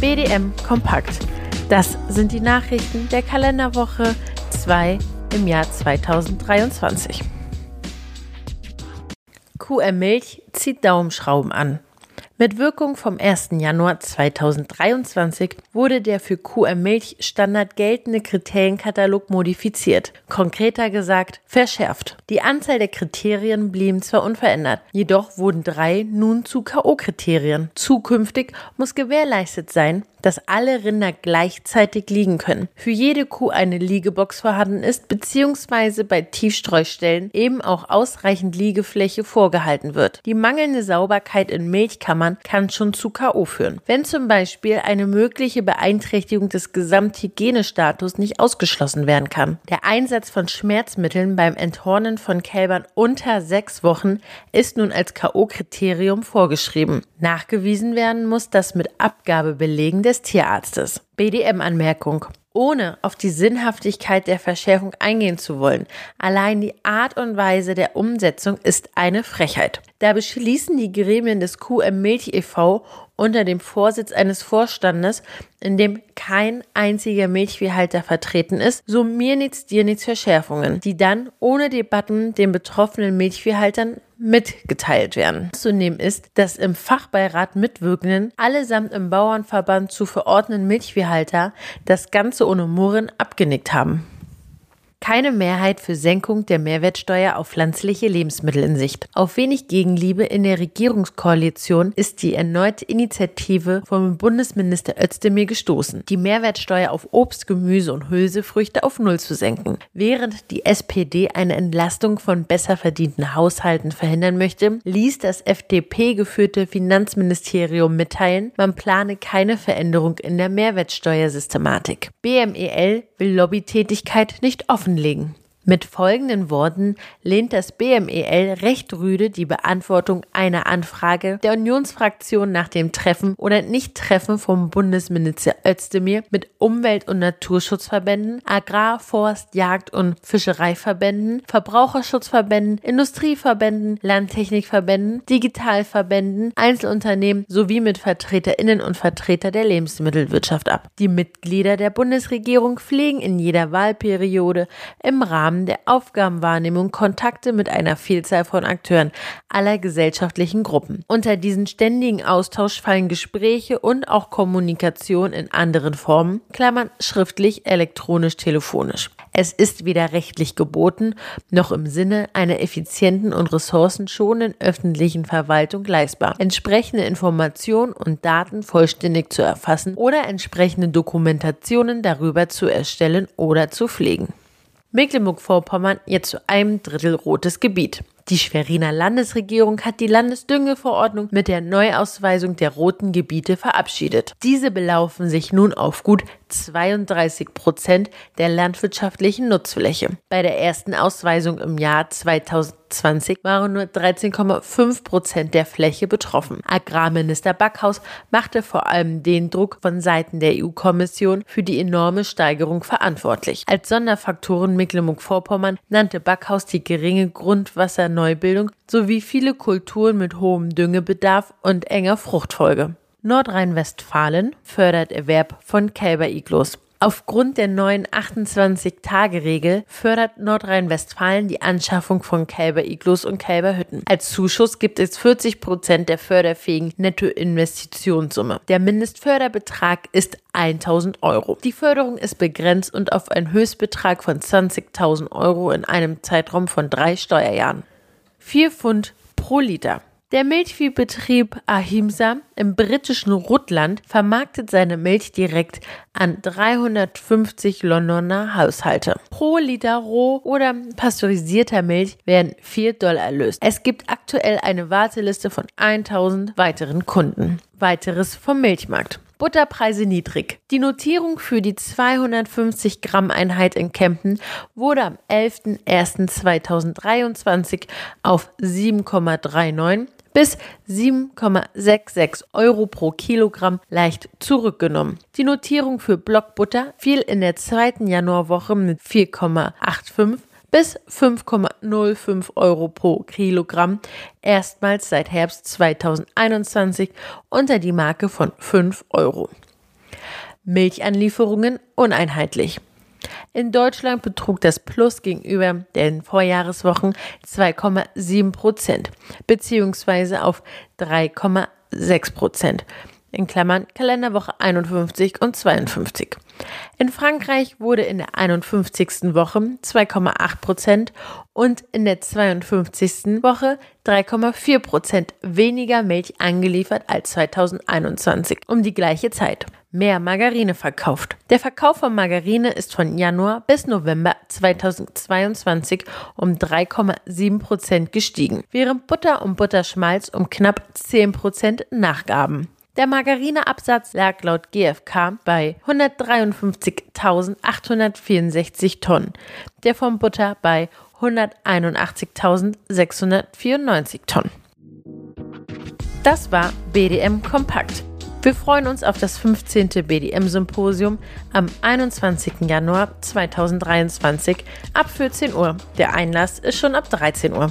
BDM Kompakt. Das sind die Nachrichten der Kalenderwoche 2 im Jahr 2023. QM Milch zieht Daumenschrauben an. Mit Wirkung vom 1. Januar 2023 wurde der für QM Milch Standard geltende Kriterienkatalog modifiziert. Konkreter gesagt, verschärft. Die Anzahl der Kriterien blieben zwar unverändert, jedoch wurden drei nun zu K.O.-Kriterien. Zukünftig muss gewährleistet sein, dass alle Rinder gleichzeitig liegen können. Für jede Kuh eine Liegebox vorhanden ist, beziehungsweise bei Tiefstreustellen eben auch ausreichend Liegefläche vorgehalten wird. Die mangelnde Sauberkeit in Milchkammern kann schon zu K.O. führen. Wenn zum Beispiel eine mögliche Beeinträchtigung des Gesamthygienestatus nicht ausgeschlossen werden kann. Der Einsatz von Schmerzmitteln beim Enthornen von Kälbern unter sechs Wochen ist nun als K.O.-Kriterium vorgeschrieben. Nachgewiesen werden muss, dass mit Abgabebelegen des Tierarztes. BDM-Anmerkung. Ohne auf die Sinnhaftigkeit der Verschärfung eingehen zu wollen, allein die Art und Weise der Umsetzung ist eine Frechheit. Da beschließen die Gremien des QM Milch e.V. unter dem Vorsitz eines Vorstandes, in dem kein einziger Milchviehhalter vertreten ist, so mir nichts, dir nichts Verschärfungen, die dann ohne Debatten den betroffenen Milchviehhaltern mitgeteilt werden. Zunehmend ist, dass im Fachbeirat mitwirkenden, allesamt im Bauernverband zu verordneten Milchviehhalter das Ganze ohne Murren abgenickt haben keine Mehrheit für Senkung der Mehrwertsteuer auf pflanzliche Lebensmittel in Sicht. Auf wenig Gegenliebe in der Regierungskoalition ist die erneute Initiative vom Bundesminister Özdemir gestoßen, die Mehrwertsteuer auf Obst, Gemüse und Hülsefrüchte auf Null zu senken. Während die SPD eine Entlastung von besser verdienten Haushalten verhindern möchte, ließ das FDP-geführte Finanzministerium mitteilen, man plane keine Veränderung in der Mehrwertsteuersystematik. BMEL will Lobbytätigkeit nicht offen offenlegen. Mit folgenden Worten lehnt das BMEL recht rüde die Beantwortung einer Anfrage der Unionsfraktion nach dem Treffen oder Nicht-Treffen vom Bundesminister Özdemir mit Umwelt- und Naturschutzverbänden, Agrar-, Forst-, Jagd- und Fischereiverbänden, Verbraucherschutzverbänden, Industrieverbänden, Landtechnikverbänden, Digitalverbänden, Einzelunternehmen sowie mit Vertreterinnen und Vertreter der Lebensmittelwirtschaft ab. Die Mitglieder der Bundesregierung pflegen in jeder Wahlperiode im Rahmen Rahmen der Aufgabenwahrnehmung Kontakte mit einer Vielzahl von Akteuren aller gesellschaftlichen Gruppen. Unter diesen ständigen Austausch fallen Gespräche und auch Kommunikation in anderen Formen, Klammern schriftlich, elektronisch, telefonisch. Es ist weder rechtlich geboten, noch im Sinne einer effizienten und ressourcenschonenden öffentlichen Verwaltung leistbar, entsprechende Informationen und Daten vollständig zu erfassen oder entsprechende Dokumentationen darüber zu erstellen oder zu pflegen. Mecklenburg-Vorpommern jetzt zu einem Drittel rotes Gebiet. Die Schweriner Landesregierung hat die Landesdüngeverordnung mit der Neuausweisung der roten Gebiete verabschiedet. Diese belaufen sich nun auf gut 32 Prozent der landwirtschaftlichen Nutzfläche. Bei der ersten Ausweisung im Jahr 2020 waren nur 13,5 Prozent der Fläche betroffen. Agrarminister Backhaus machte vor allem den Druck von Seiten der EU-Kommission für die enorme Steigerung verantwortlich. Als Sonderfaktoren Mecklenburg-Vorpommern nannte Backhaus die geringe Grundwasserneubildung sowie viele Kulturen mit hohem Düngebedarf und enger Fruchtfolge. Nordrhein-Westfalen fördert Erwerb von Kälberiglos. Aufgrund der neuen 28-Tage-Regel fördert Nordrhein-Westfalen die Anschaffung von Kälberiglos und Kälberhütten. Als Zuschuss gibt es 40 Prozent der förderfähigen Nettoinvestitionssumme. Der Mindestförderbetrag ist 1000 Euro. Die Förderung ist begrenzt und auf einen Höchstbetrag von 20.000 Euro in einem Zeitraum von drei Steuerjahren. 4 Pfund pro Liter. Der Milchviehbetrieb Ahimsa im britischen Rutland vermarktet seine Milch direkt an 350 Londoner Haushalte. Pro Liter roh oder pasteurisierter Milch werden 4 Dollar erlöst. Es gibt aktuell eine Warteliste von 1000 weiteren Kunden. Weiteres vom Milchmarkt. Butterpreise niedrig. Die Notierung für die 250 Gramm Einheit in Kempten wurde am 11.01.2023 auf 7,39 bis 7,66 Euro pro Kilogramm leicht zurückgenommen. Die Notierung für Blockbutter fiel in der zweiten Januarwoche mit 4,85 bis 5,05 Euro pro Kilogramm, erstmals seit Herbst 2021 unter die Marke von 5 Euro. Milchanlieferungen uneinheitlich. In Deutschland betrug das Plus gegenüber den Vorjahreswochen 2,7 Prozent, beziehungsweise auf 3,6 Prozent in Klammern Kalenderwoche 51 und 52. In Frankreich wurde in der 51. Woche 2,8 Prozent und in der 52. Woche 3,4 Prozent weniger Milch angeliefert als 2021 um die gleiche Zeit. Mehr Margarine verkauft. Der Verkauf von Margarine ist von Januar bis November 2022 um 3,7 Prozent gestiegen, während Butter und Butterschmalz um knapp 10 Prozent nachgaben. Der Margarineabsatz lag laut GfK bei 153.864 Tonnen, der von Butter bei 181.694 Tonnen. Das war BDM Kompakt. Wir freuen uns auf das 15. BDM-Symposium am 21. Januar 2023 ab 14 Uhr. Der Einlass ist schon ab 13 Uhr.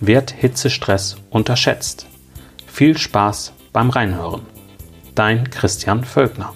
wird Hitzestress unterschätzt? Viel Spaß beim Reinhören. Dein Christian Völkner.